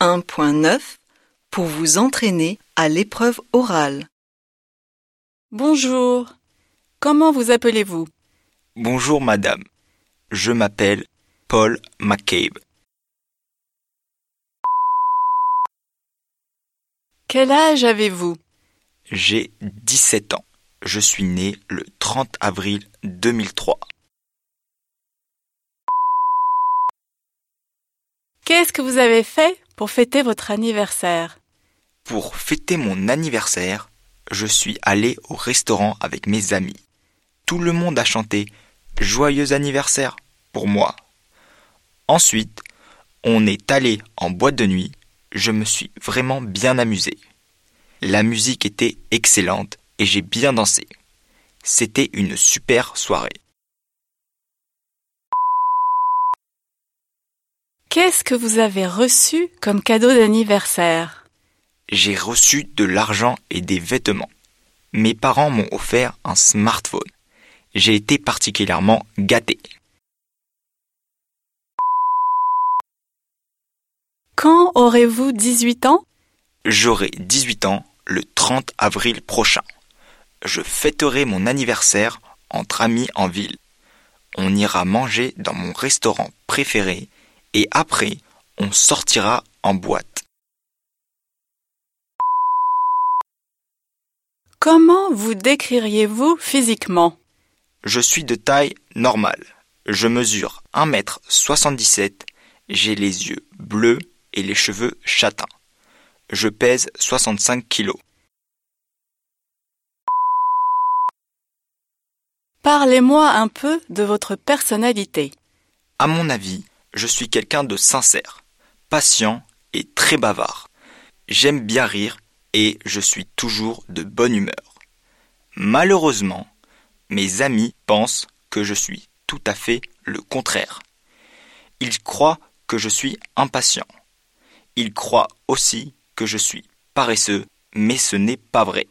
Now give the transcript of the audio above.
1.9 pour vous entraîner à l'épreuve orale. Bonjour. Comment vous appelez-vous? Bonjour madame, je m'appelle Paul McCabe. Quel âge avez-vous? J'ai 17 ans. Je suis né le 30 avril 2003. Qu'est-ce que vous avez fait? Pour fêter votre anniversaire Pour fêter mon anniversaire, je suis allé au restaurant avec mes amis. Tout le monde a chanté Joyeux anniversaire pour moi. Ensuite, on est allé en boîte de nuit. Je me suis vraiment bien amusé. La musique était excellente et j'ai bien dansé. C'était une super soirée. Qu'est-ce que vous avez reçu comme cadeau d'anniversaire? J'ai reçu de l'argent et des vêtements. Mes parents m'ont offert un smartphone. J'ai été particulièrement gâté. Quand aurez-vous 18 ans? J'aurai 18 ans le 30 avril prochain. Je fêterai mon anniversaire entre amis en ville. On ira manger dans mon restaurant préféré et après, on sortira en boîte. Comment vous décririez-vous physiquement? Je suis de taille normale. Je mesure 1m77, j'ai les yeux bleus et les cheveux châtains. Je pèse 65 kilos. Parlez-moi un peu de votre personnalité. À mon avis, je suis quelqu'un de sincère, patient et très bavard. J'aime bien rire et je suis toujours de bonne humeur. Malheureusement, mes amis pensent que je suis tout à fait le contraire. Ils croient que je suis impatient. Ils croient aussi que je suis paresseux, mais ce n'est pas vrai.